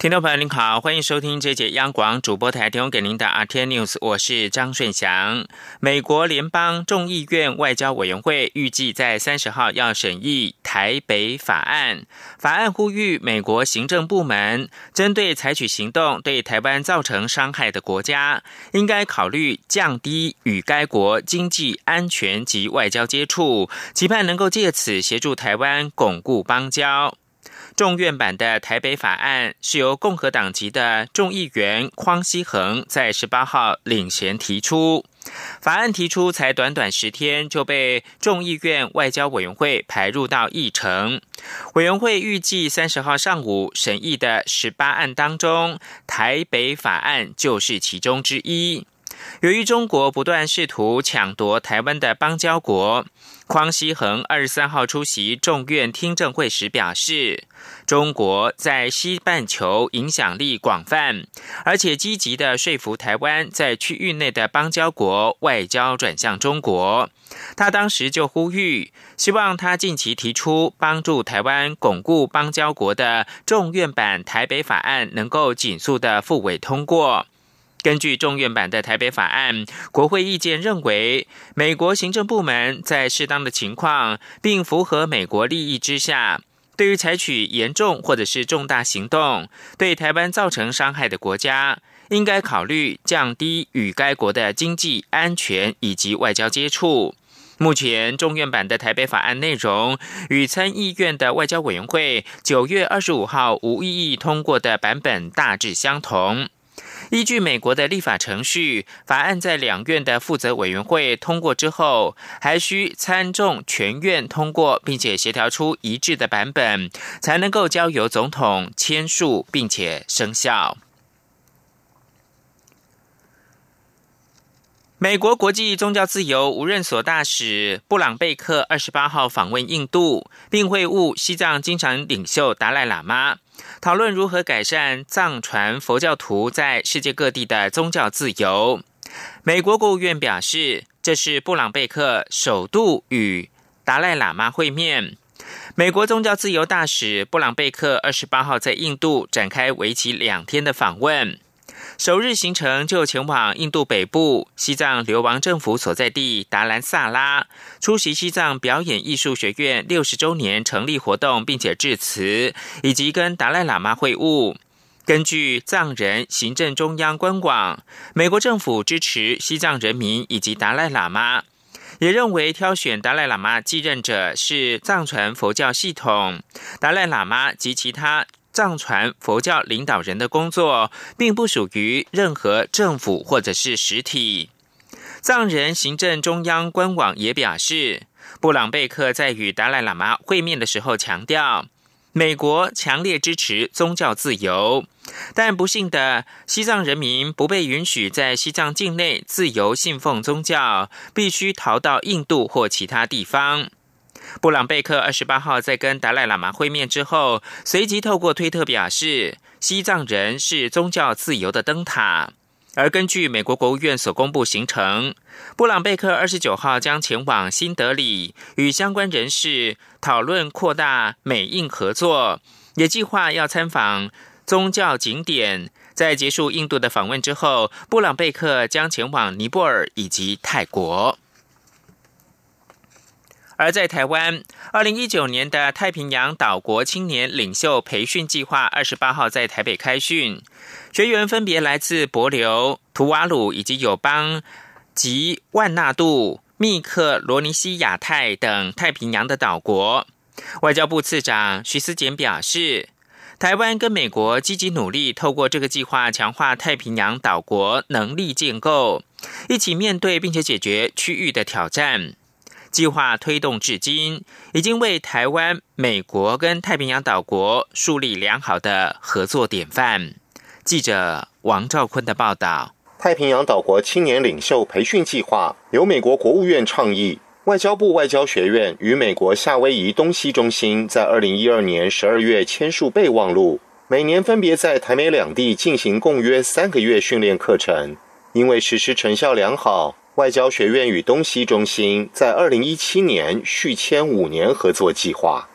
听众朋友您好，欢迎收听这节央广主播台提供给您的 RT News，我是张顺祥。美国联邦众议院外交委员会预计在三十号要审议台北法案，法案呼吁美国行政部门针对采取行动对台湾造成伤害的国家，应该考虑降低与该国经济安全及外交接触，期盼能够借此协助台湾巩固邦交。众院版的台北法案是由共和党籍的众议员匡熙恒在十八号领衔提出。法案提出才短短十天，就被众议院外交委员会排入到议程。委员会预计三十号上午审议的十八案当中，台北法案就是其中之一。由于中国不断试图抢夺台湾的邦交国。匡熙恒二十三号出席众院听证会时表示，中国在西半球影响力广泛，而且积极的说服台湾在区域内的邦交国外交转向中国。他当时就呼吁，希望他近期提出帮助台湾巩固邦交国的众院版台北法案能够紧速的复委通过。根据众院版的台北法案，国会意见认为，美国行政部门在适当的情况并符合美国利益之下，对于采取严重或者是重大行动对台湾造成伤害的国家，应该考虑降低与该国的经济安全以及外交接触。目前众院版的台北法案内容与参议院的外交委员会九月二十五号无异议通过的版本大致相同。依据美国的立法程序，法案在两院的负责委员会通过之后，还需参众全院通过，并且协调出一致的版本，才能够交由总统签署，并且生效。美国国际宗教自由无任所大使布朗贝克二十八号访问印度，并会晤西藏经常领袖达赖喇嘛。讨论如何改善藏传佛教徒在世界各地的宗教自由。美国国务院表示，这是布朗贝克首度与达赖喇嘛会面。美国宗教自由大使布朗贝克二十八号在印度展开为期两天的访问。首日行程就前往印度北部西藏流亡政府所在地达兰萨拉，出席西藏表演艺术学院六十周年成立活动，并且致辞，以及跟达赖喇嘛会晤。根据藏人行政中央官网，美国政府支持西藏人民以及达赖喇嘛，也认为挑选达赖喇嘛继任者是藏传佛教系统，达赖喇嘛及其他。藏传佛教领导人的工作，并不属于任何政府或者是实体。藏人行政中央官网也表示，布朗贝克在与达赖喇嘛会面的时候强调，美国强烈支持宗教自由，但不幸的西藏人民不被允许在西藏境内自由信奉宗教，必须逃到印度或其他地方。布朗贝克二十八号在跟达赖喇嘛会面之后，随即透过推特表示，西藏人是宗教自由的灯塔。而根据美国国务院所公布行程，布朗贝克二十九号将前往新德里，与相关人士讨论扩大美印合作，也计划要参访宗教景点。在结束印度的访问之后，布朗贝克将前往尼泊尔以及泰国。而在台湾，二零一九年的太平洋岛国青年领袖培训计划二十八号在台北开训，学员分别来自帛琉、图瓦鲁以及友邦及万纳度、密克罗尼西亚泰等太平洋的岛国。外交部次长徐思俭表示，台湾跟美国积极努力，透过这个计划强化太平洋岛国能力建构，一起面对并且解决区域的挑战。计划推动至今，已经为台湾、美国跟太平洋岛国树立良好的合作典范。记者王兆坤的报道：太平洋岛国青年领袖培训计划由美国国务院倡议，外交部外交学院与美国夏威夷东西中心在二零一二年十二月签署备忘录，每年分别在台美两地进行共约三个月训练课程。因为实施成效良好，外交学院与东西中心在二零一七年续签五年合作计划。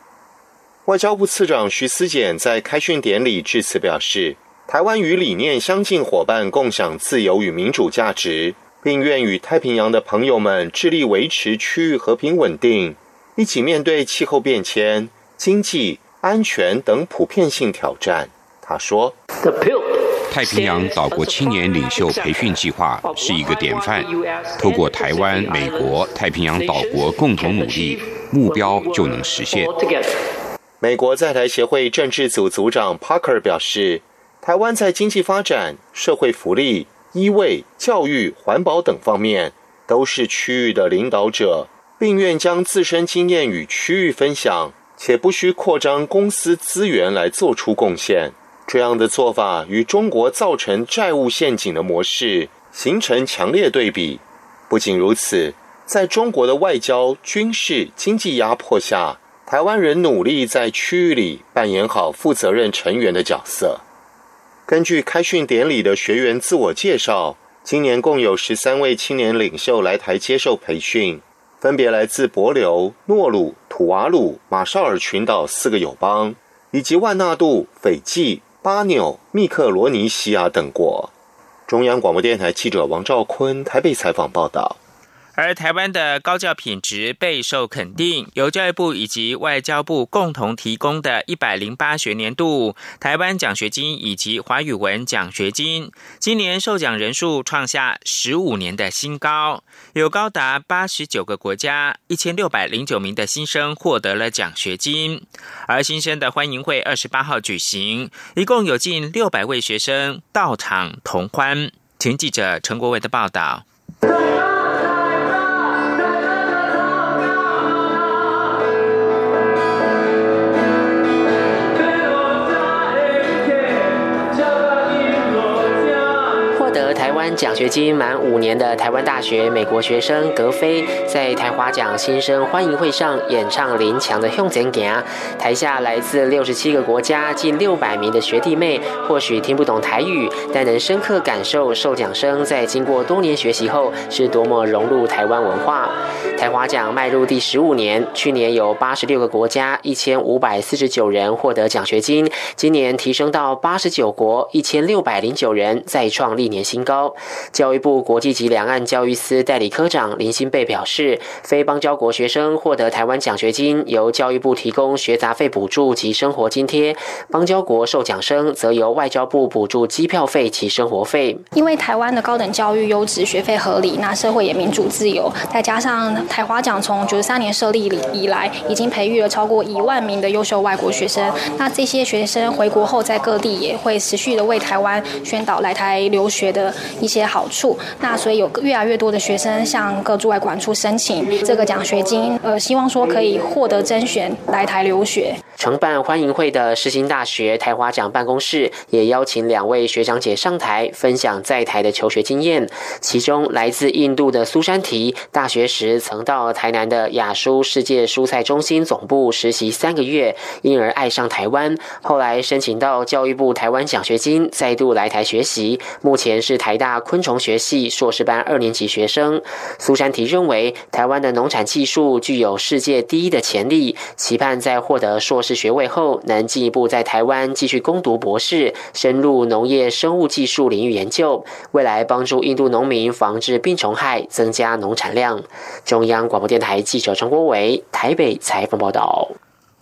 外交部次长徐思俭在开训典礼致辞表示，台湾与理念相近伙伴共享自由与民主价值，并愿与太平洋的朋友们致力维持区域和平稳定，一起面对气候变迁、经济、安全等普遍性挑战。他说：“太平洋岛国青年领袖培训计划是一个典范，透过台湾、美国、太平洋岛国共同努力，目标就能实现。”美国在台协会政治组组长 Parker 表示，台湾在经济发展、社会福利、医卫、教育、环保等方面都是区域的领导者，并愿将自身经验与区域分享，且不需扩张公司资源来做出贡献。这样的做法与中国造成债务陷阱的模式形成强烈对比。不仅如此，在中国的外交、军事、经济压迫下。台湾人努力在区域里扮演好负责任成员的角色。根据开训典礼的学员自我介绍，今年共有十三位青年领袖来台接受培训，分别来自帛琉、诺鲁、土瓦鲁、马绍尔群岛四个友邦，以及万纳度、斐济、巴纽、密克罗尼西亚等国。中央广播电台记者王兆坤台北采访报道。而台湾的高教品质备受肯定，由教育部以及外交部共同提供的一百零八学年度台湾奖学金以及华语文奖学金，今年受奖人数创下十五年的新高，有高达八十九个国家一千六百零九名的新生获得了奖学金。而新生的欢迎会二十八号举行，一共有近六百位学生到场同欢。请记者陈国伟的报道。奖学金满五年的台湾大学美国学生格飞，在台华奖新生欢迎会上演唱林强的《向前行》，台下来自六十七个国家近六百名的学弟妹，或许听不懂台语，但能深刻感受受奖生在经过多年学习后是多么融入台湾文化。台华奖迈入第十五年，去年有八十六个国家一千五百四十九人获得奖学金，今年提升到八十九国一千六百零九人，再创历年新高。教育部国际及两岸教育司代理科长林新贝表示，非邦交国学生获得台湾奖学金，由教育部提供学杂费补助及生活津贴；邦交国受奖生则由外交部补助机票费及生活费。因为台湾的高等教育优质、学费合理，那社会也民主自由，再加上台华奖从九十三年设立以来，已经培育了超过一万名的优秀外国学生。那这些学生回国后，在各地也会持续的为台湾宣导来台留学的一些。好处，那所以有越来越多的学生向各驻外管处申请这个奖学金，呃，希望说可以获得甄选来台留学。承办欢迎会的世新大学台华奖办公室也邀请两位学长姐上台分享在台的求学经验。其中来自印度的苏珊提，大学时曾到台南的亚蔬世界蔬菜中心总部实习三个月，因而爱上台湾。后来申请到教育部台湾奖学金，再度来台学习。目前是台大昆虫学系硕士班二年级学生。苏珊提认为，台湾的农产技术具有世界第一的潜力，期盼在获得硕。士学位后，能进一步在台湾继续攻读博士，深入农业生物技术领域研究，未来帮助印度农民防治病虫害，增加农产量。中央广播电台记者张国伟台北采访报道。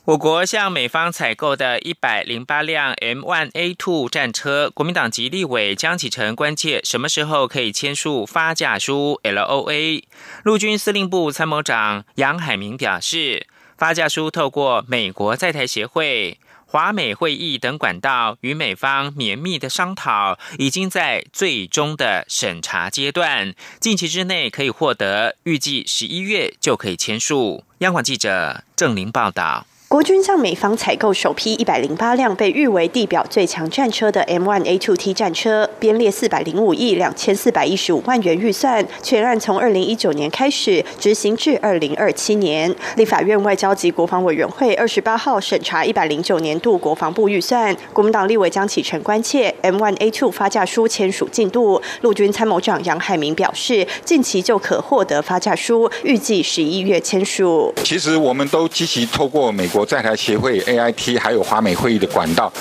我国向美方采购的一百零八辆 M1A2 战车，国民党籍立委江启臣关切什么时候可以签署发价书 （LOA）。陆军司令部参谋长杨海明表示。发价书透过美国在台协会、华美会议等管道与美方绵密的商讨，已经在最终的审查阶段，近期之内可以获得，预计十一月就可以签署。央广记者郑玲报道。国军向美方采购首批一百零八辆被誉为地表最强战车的 M1A2T 战车，编列四百零五亿两千四百一十五万元预算，全案从二零一九年开始执行至二零二七年。立法院外交及国防委员会二十八号审查一百零九年度国防部预算，国民党立委江启臣关切 M1A2 发价书签署进度，陆军参谋长杨海明表示，近期就可获得发价书，预计十一月签署。其实我们都积极透过美国在台协会 AIT 还有华美会议的管道，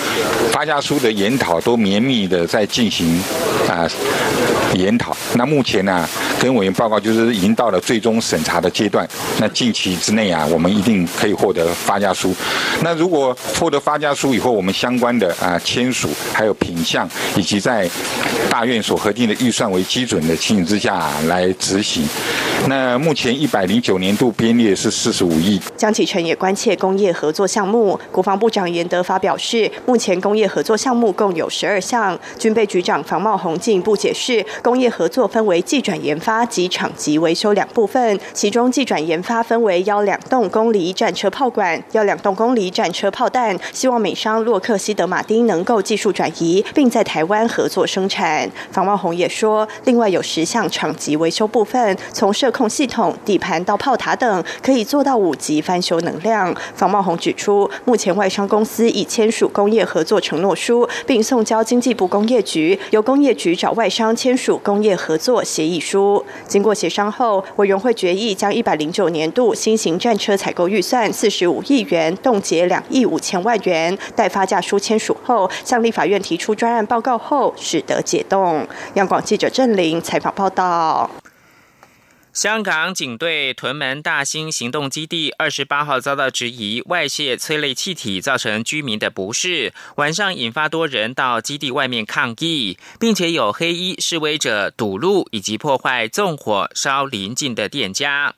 发家书的研讨都绵密的在进行啊研讨。那目前呢，跟委员报告就是已经到了最终审查的阶段。那近期之内啊，我们一定可以获得发家书。那如果获得发家书以后，我们相关的啊签署，还有品相，以及在大院所核定的预算为基准的情形之下来执行。那目前一百零九年度编列是四十五亿。江启臣也关切工业合作项目，国防部长严德发表示，目前工业合作项目共有十二项。军备局长房茂宏进一步解释，工业合作分为技转研发及厂级维修两部分，其中技转研发分为幺两栋公里战车炮管、幺两栋公里战车炮弹，希望美商洛克希德马丁能够技术转移，并在台湾合作生产。房茂宏也说，另外有十项厂级维修部分，从设控系统、底盘到炮塔等，可以做到五级翻修能量。方茂宏指出，目前外商公司已签署工业合作承诺书，并送交经济部工业局，由工业局找外商签署工业合作协议书。经过协商后，委员会决议将一百零九年度新型战车采购预算四十五亿元冻结两亿五千万元，待发价书签署后，向立法院提出专案报告后，使得解冻。央广记者郑玲采访报道。香港警队屯门大兴行动基地二十八号遭到质疑外泄催泪气体，造成居民的不适，晚上引发多人到基地外面抗议，并且有黑衣示威者堵路以及破坏、纵火烧邻近的店家。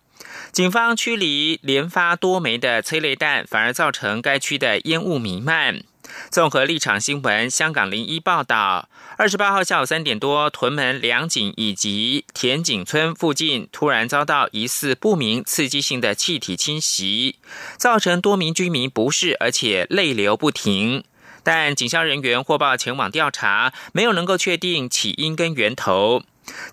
警方驱离连发多枚的催泪弹，反而造成该区的烟雾弥漫。综合立场新闻、香港零一报道，二十八号下午三点多，屯门良景以及田景村附近突然遭到疑似不明刺激性的气体侵袭，造成多名居民不适，而且泪流不停。但警消人员获报前往调查，没有能够确定起因跟源头。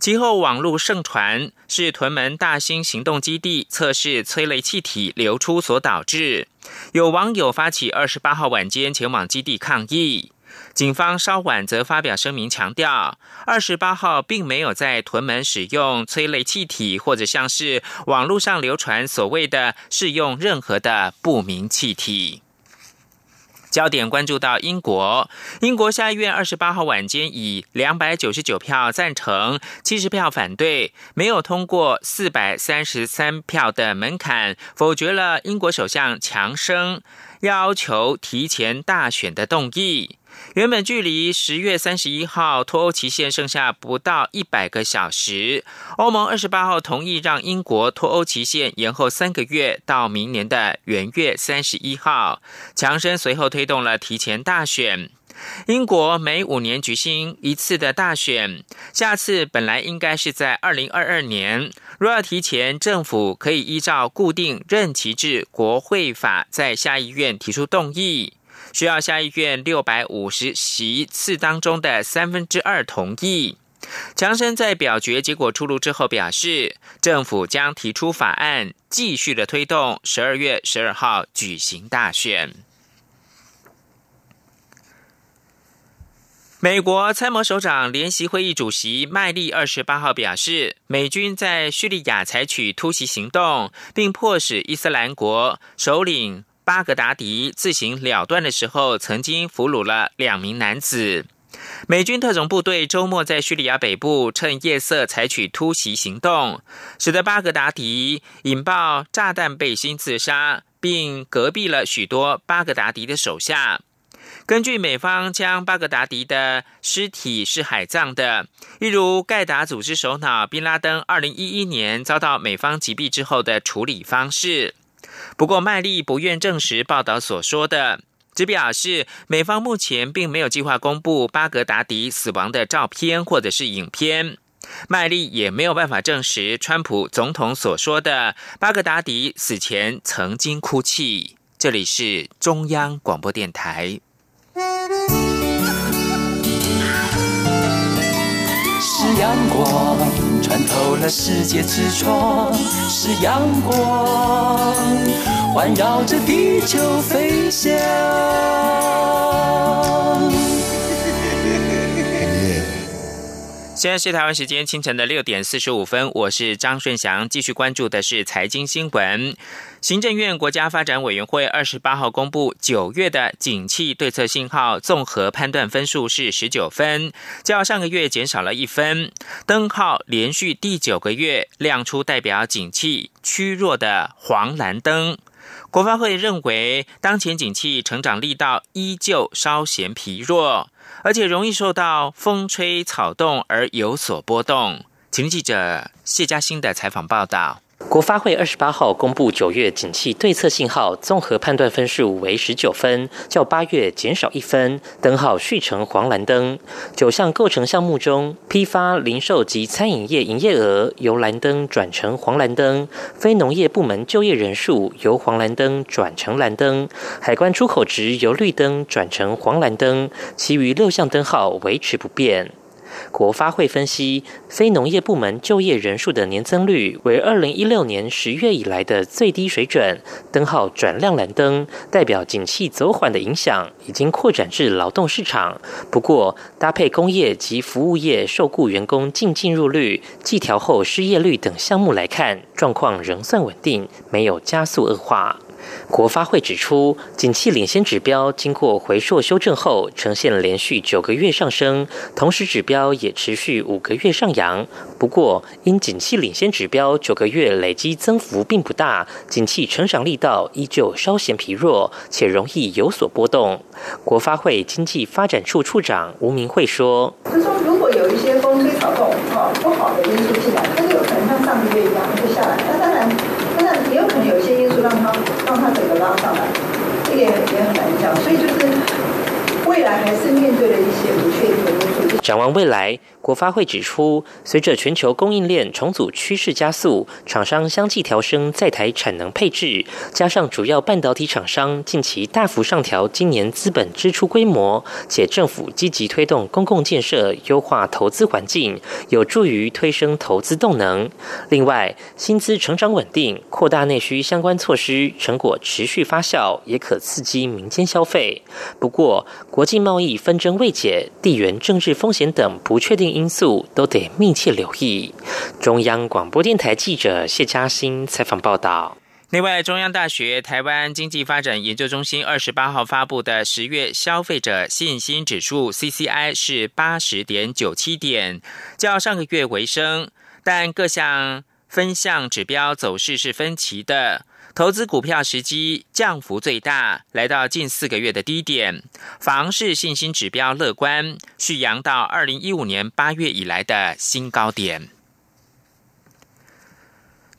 其后网络盛传是屯门大兴行动基地测试催泪气体流出所导致。有网友发起二十八号晚间前往基地抗议，警方稍晚则发表声明强调，二十八号并没有在屯门使用催泪气体，或者像是网络上流传所谓的试用任何的不明气体。焦点关注到英国，英国下议院二十八号晚间以两百九十九票赞成、七十票反对，没有通过四百三十三票的门槛，否决了英国首相强生要求提前大选的动议。原本距离十月三十一号脱欧期限剩下不到一百个小时，欧盟二十八号同意让英国脱欧期限延后三个月，到明年的元月三十一号。强生随后推动了提前大选。英国每五年举行一次的大选，下次本来应该是在二零二二年。若要提前，政府可以依照固定任期制国会法，在下议院提出动议。需要下议院六百五十席次当中的三分之二同意。强生在表决结果出炉之后表示，政府将提出法案，继续的推动十二月十二号举行大选。美国参谋首长联席会议主席麦利二十八号表示，美军在叙利亚采取突袭行动，并迫使伊斯兰国首领。巴格达迪自行了断的时候，曾经俘虏了两名男子。美军特种部队周末在叙利亚北部趁夜色采取突袭行动，使得巴格达迪引爆炸弹背心自杀，并隔壁了许多巴格达迪的手下。根据美方将巴格达迪的尸体是海葬的，例如盖达组织首脑宾拉登二零一一年遭到美方击毙之后的处理方式。不过，麦利不愿证实报道所说的，只表示美方目前并没有计划公布巴格达迪死亡的照片或者是影片。麦利也没有办法证实川普总统所说的巴格达迪死前曾经哭泣。这里是中央广播电台。是阳光穿透了世界之窗，是阳光环绕着地球飞翔。现在是台湾时间清晨的六点四十五分，我是张顺祥，继续关注的是财经新闻。行政院国家发展委员会二十八号公布九月的景气对策信号综合判断分数是十九分，较上个月减少了一分，灯号连续第九个月亮出代表景气趋弱的黄蓝灯。国发会认为，当前景气成长力道依旧稍显疲弱。而且容易受到风吹草动而有所波动。请记者谢嘉欣的采访报道。国发会二十八号公布九月景气对策信号综合判断分数为十九分，较八月减少一分，灯号续成黄蓝灯。九项构成项目中，批发、零售及餐饮业营业额由蓝灯转成黄蓝灯，非农业部门就业人数由黄蓝灯转成蓝灯，海关出口值由绿灯转成黄蓝灯，其余六项灯号维持不变。国发会分析，非农业部门就业人数的年增率为二零一六年十月以来的最低水准，灯号转亮蓝灯，代表景气走缓的影响已经扩展至劳动市场。不过，搭配工业及服务业受雇员工净进入率、计调后失业率等项目来看，状况仍算稳定，没有加速恶化。国发会指出，景气领先指标经过回溯修正后，呈现连续九个月上升，同时指标也持续五个月上扬。不过，因景气领先指标九个月累积增幅并不大，景气成长力道依旧稍显疲弱，且容易有所波动。国发会经济发展处处长吴明慧说：“就说如果有一些风吹草动啊不好的因素进来，它就有可能像上个月一样会下来。那当然。”也有可能有一些因素让它让它整个拉上来，这个也也很难讲，所以就是未来还是面对了一些不确定的因素。展望未来。国发会指出，随着全球供应链重组趋势加速，厂商相继调升在台产能配置，加上主要半导体厂商近期大幅上调今年资本支出规模，且政府积极推动公共建设，优化投资环境，有助于推升投资动能。另外，薪资成长稳定，扩大内需相关措施成果持续发酵，也可刺激民间消费。不过，国际贸易纷争未解，地缘政治风险等不确定。因素都得密切留意。中央广播电台记者谢嘉欣采访报道。另外，中央大学台湾经济发展研究中心二十八号发布的十月消费者信心指数 （CCI） 是八十点九七点，较上个月回升，但各项分项指标走势是分歧的。投资股票时机降幅最大，来到近四个月的低点。房市信心指标乐观，续扬到二零一五年八月以来的新高点。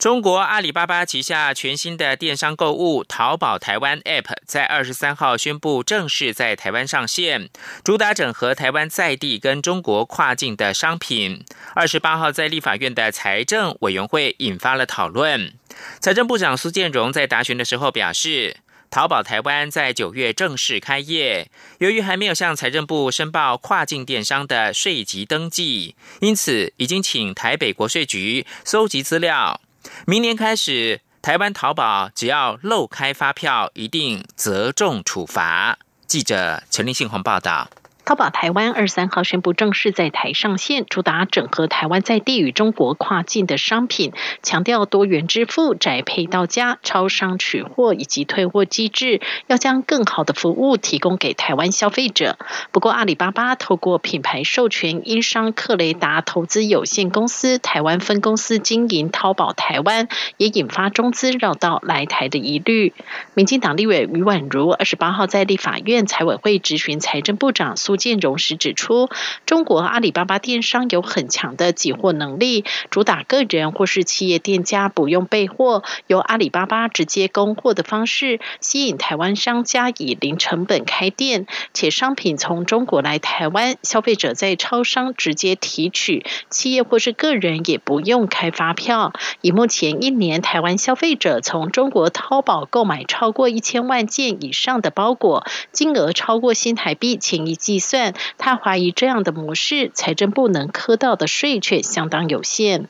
中国阿里巴巴旗下全新的电商购物淘宝台湾 App 在二十三号宣布正式在台湾上线，主打整合台湾在地跟中国跨境的商品。二十八号在立法院的财政委员会引发了讨论。财政部长苏建荣在答询的时候表示，淘宝台湾在九月正式开业，由于还没有向财政部申报跨境电商的税籍登记，因此已经请台北国税局搜集资料。明年开始，台湾淘宝只要漏开发票，一定责重处罚。记者陈立信宏报道。淘宝台湾二三号宣布正式在台上线，主打整合台湾在地与中国跨境的商品，强调多元支付、宅配到家、超商取货以及退货机制，要将更好的服务提供给台湾消费者。不过，阿里巴巴透过品牌授权英商克雷达投资有限公司台湾分公司经营淘宝台湾，也引发中资绕道来台的疑虑。民进党立委余婉如二十八号在立法院财委会质询财政部长苏。苏建荣时指出，中国阿里巴巴电商有很强的集货能力，主打个人或是企业店家不用备货，由阿里巴巴直接供货的方式，吸引台湾商家以零成本开店，且商品从中国来台湾，消费者在超商直接提取，企业或是个人也不用开发票。以目前一年台湾消费者从中国淘宝购买超过一千万件以上的包裹，金额超过新台币千亿计算，他怀疑这样的模式，财政部能磕到的税却相当有限。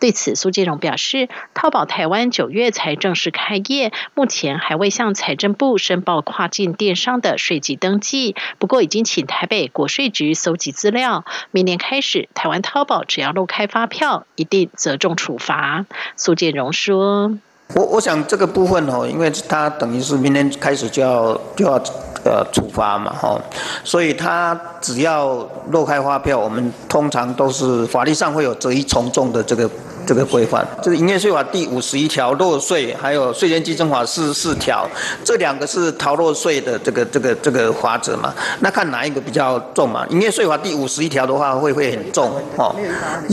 对此，苏建荣表示，淘宝台湾九月才正式开业，目前还未向财政部申报跨境电商的税籍登记。不过，已经请台北国税局搜集资料，明年开始，台湾淘宝只要漏开发票，一定责重处罚。苏建荣说：“我我想这个部分哦，因为他等于是明天开始就要就要。”呃，处罚嘛，哈，所以他只要漏开发票，我们通常都是法律上会有择一从重的这个这个规范。就是营业税法第五十一条漏税，还有税前稽征法四十四条，这两个是逃漏税的这个这个这个法则嘛。那看哪一个比较重嘛？营业税法第五十一条的话，会会很重，哦，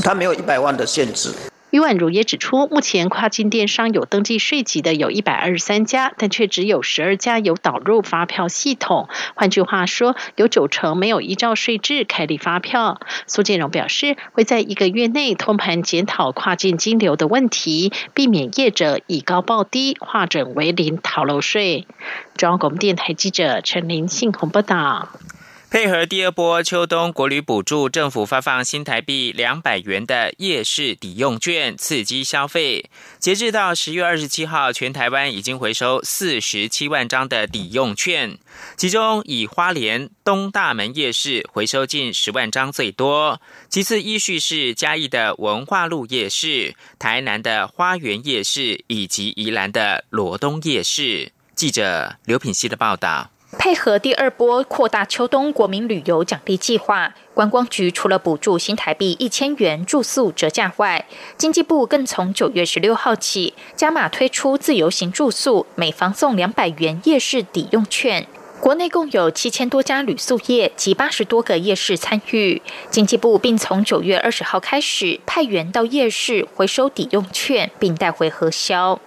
它没有一百万的限制。于婉如也指出，目前跨境电商有登记税籍的有一百二十三家，但却只有十二家有导入发票系统。换句话说，有九成没有依照税制开立发票。苏建荣表示，会在一个月内通盘检讨跨境金流的问题，避免业者以高报低，化整为零逃漏税。中央广播电台记者陈林信鸿报道。配合第二波秋冬国旅补助，政府发放新台币两百元的夜市抵用券，刺激消费。截至到十月二十七号，全台湾已经回收四十七万张的抵用券，其中以花莲东大门夜市回收近十万张最多，其次依序是嘉义的文化路夜市、台南的花园夜市以及宜兰的罗东夜市。记者刘品希的报道。配合第二波扩大秋冬国民旅游奖励计划，观光局除了补助新台币一千元住宿折价外，经济部更从九月十六号起加码推出自由行住宿，每房送两百元夜市抵用券。国内共有七千多家旅宿业及八十多个夜市参与，经济部并从九月二十号开始派员到夜市回收抵用券，并带回核销。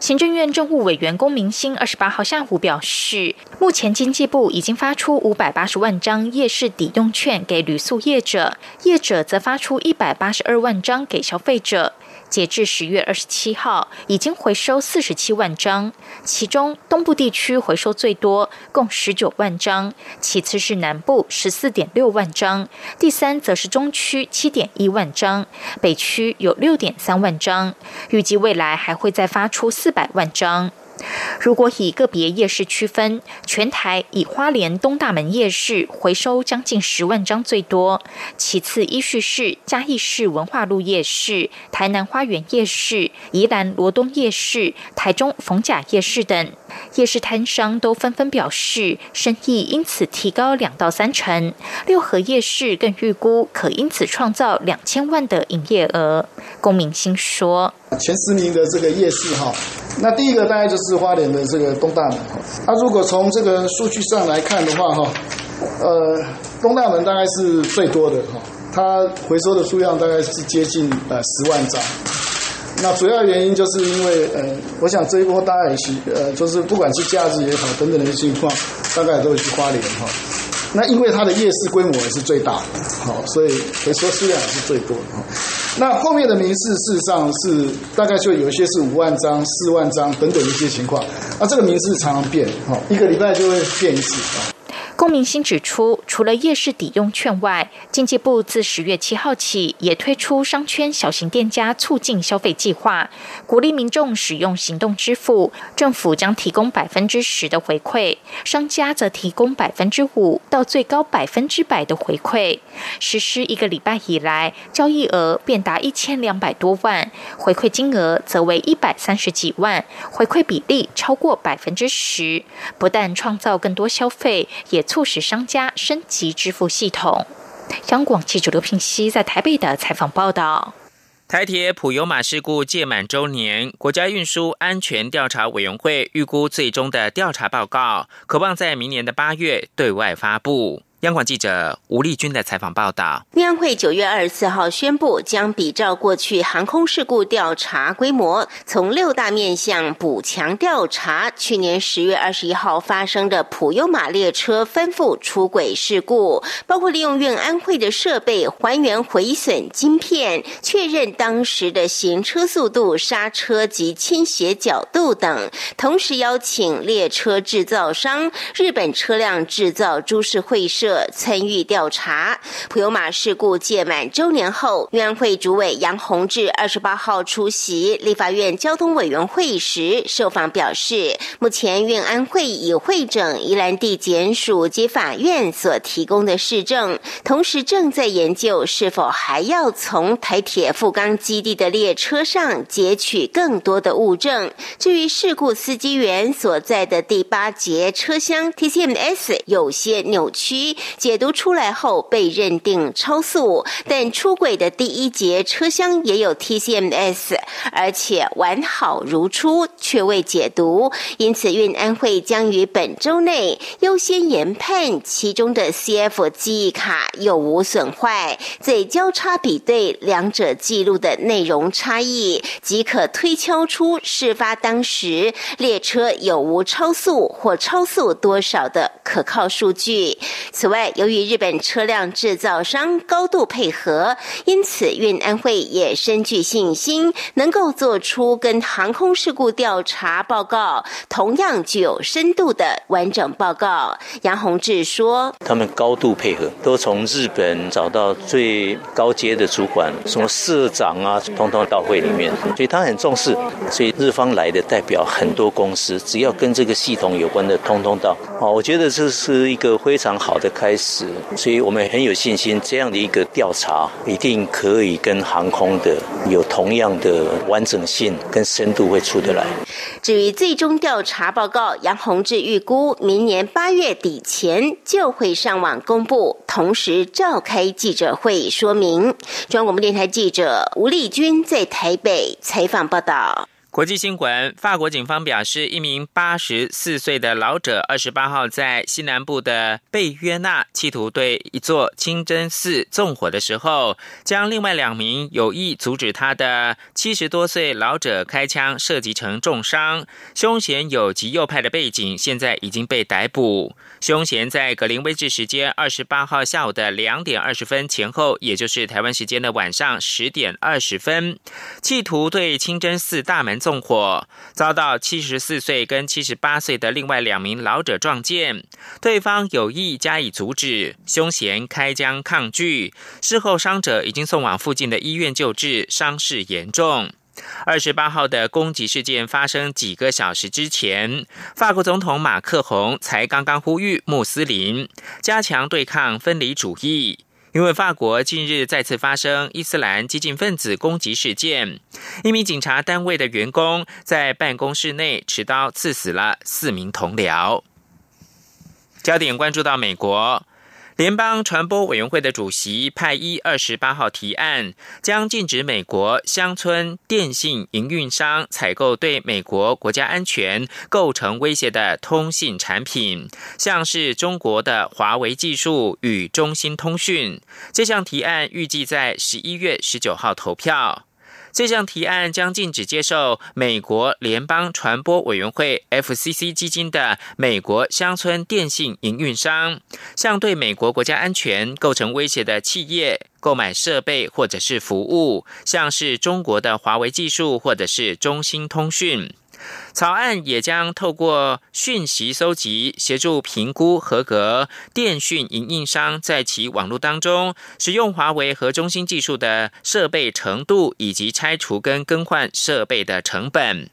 行政院政务委员龚明鑫二十八号下午表示，目前经济部已经发出五百八十万张夜市抵用券给旅宿业者，业者则发出一百八十二万张给消费者。截至十月二十七号，已经回收四十七万张，其中东部地区回收最多，共十九万张，其次是南部十四点六万张，第三则是中区七点一万张，北区有六点三万张，预计未来还会再发出四百万张。如果以个别夜市区分，全台以花莲东大门夜市回收将近十万张最多，其次依序是嘉义市文化路夜市、台南花园夜市、宜兰罗东夜市、台中逢甲夜市等。夜市摊商都纷纷表示，生意因此提高两到三成。六合夜市更预估可因此创造两千万的营业额。龚明星说：“前十名的这个夜市哈，那第一个大概就是花莲的这个东大门。那如果从这个数据上来看的话哈，呃，东大门大概是最多的哈，它回收的数量大概是接近呃十万张。”那主要原因就是因为，呃，我想这一波大家也是，呃，就是不管是假日也好，等等的一些情况，大概都会去花莲哈。那因为它的夜市规模也是最大的，好，所以回收数量也是最多的哈。那后面的名次事实上是大概就有一些是五万张、四万张等等一些情况，那这个名次常常变，哈，一个礼拜就会变一次啊。龚明星指出，除了夜市抵用券外，经济部自十月七号起也推出商圈小型店家促进消费计划，鼓励民众使用行动支付，政府将提供百分之十的回馈，商家则提供百分之五到最高百分之百的回馈。实施一个礼拜以来，交易额便达一千两百多万，回馈金额则为一百三十几万，回馈比例超过百分之十，不但创造更多消费，也。促使商家升级支付系统。香港记者刘平熙在台北的采访报道：台铁普油马事故届满周年，国家运输安全调查委员会预估最终的调查报告，渴望在明年的八月对外发布。央广记者吴丽君的采访报道：运安会九月二十四号宣布，将比照过去航空事故调查规模，从六大面向补强调查。去年十月二十一号发生的普悠玛列车吩咐出轨事故，包括利用运安会的设备还原毁损晶片，确认当时的行车速度、刹车及倾斜角度等，同时邀请列车制造商日本车辆制造株式会社。参与调查普悠马事故届满周年后，运安会主委杨洪志二十八号出席立法院交通委员会时受访表示，目前运安会已会诊宜兰地检署及法院所提供的市政，同时正在研究是否还要从台铁富冈基地的列车上截取更多的物证。至于事故司机员所在的第八节车厢 TCMS 有些扭曲。解读出来后被认定超速，但出轨的第一节车厢也有 TCMS，而且完好如初，却未解读。因此，运安会将于本周内优先研判其中的 CF 记忆卡有无损坏，再交叉比对两者记录的内容差异，即可推敲出事发当时列车有无超速或超速多少的可靠数据。此外，由于日本车辆制造商高度配合，因此运安会也深具信心，能够做出跟航空事故调查报告同样具有深度的完整报告。杨宏志说：“他们高度配合，都从日本找到最高阶的主管，什么社长啊，通通到会里面，所以他很重视。所以日方来的代表很多公司，只要跟这个系统有关的，通通到。哦，我觉得这是一个非常好的。”开始，所以我们很有信心，这样的一个调查一定可以跟航空的有同样的完整性跟深度会出得来。至于最终调查报告，杨宏志预估明年八月底前就会上网公布，同时召开记者会说明。中央广播电台记者吴丽君在台北采访报道。国际新闻：法国警方表示，一名八十四岁的老者二十八号在西南部的贝约纳，企图对一座清真寺纵火的时候，将另外两名有意阻止他的七十多岁老者开枪射击成重伤。凶嫌有极右派的背景，现在已经被逮捕。凶嫌在格林威治时间二十八号下午的两点二十分前后，也就是台湾时间的晚上十点二十分，企图对清真寺大门。纵火遭到七十四岁跟七十八岁的另外两名老者撞见，对方有意加以阻止，凶嫌开枪抗拒，事后伤者已经送往附近的医院救治，伤势严重。二十八号的攻击事件发生几个小时之前，法国总统马克宏才刚刚呼吁穆斯林加强对抗分离主义。因为法国近日再次发生伊斯兰激进分子攻击事件，一名警察单位的员工在办公室内持刀刺死了四名同僚。焦点关注到美国。联邦传播委员会的主席派伊二十八号提案，将禁止美国乡村电信营运商采购对美国国家安全构成威胁的通信产品，像是中国的华为技术与中兴通讯。这项提案预计在十一月十九号投票。这项提案将禁止接受美国联邦传播委员会 （FCC） 基金的美国乡村电信营运商，向对美国国家安全构成威胁的企业购买设备或者是服务，像是中国的华为技术或者是中兴通讯。草案也将透过讯息搜集，协助评估合格电讯营运商在其网络当中使用华为和中兴技术的设备程度，以及拆除跟更换设备的成本。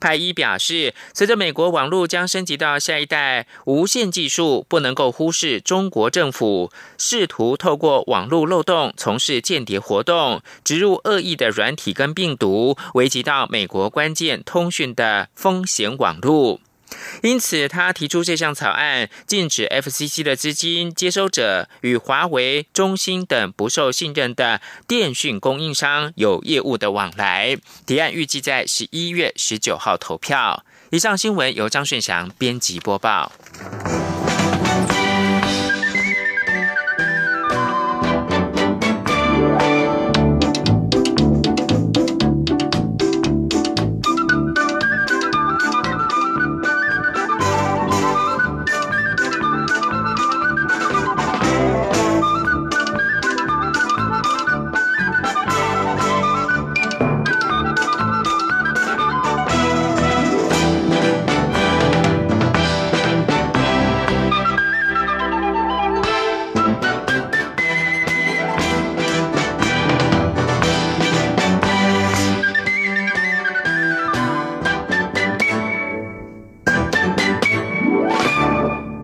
派伊表示，随着美国网络将升级到下一代无线技术，不能够忽视中国政府试图透过网络漏洞从事间谍活动，植入恶意的软体跟病毒，危及到美国关键通讯的风险网络。因此，他提出这项草案，禁止 FCC 的资金接收者与华为、中兴等不受信任的电讯供应商有业务的往来。提案预计在十一月十九号投票。以上新闻由张顺祥编辑播报。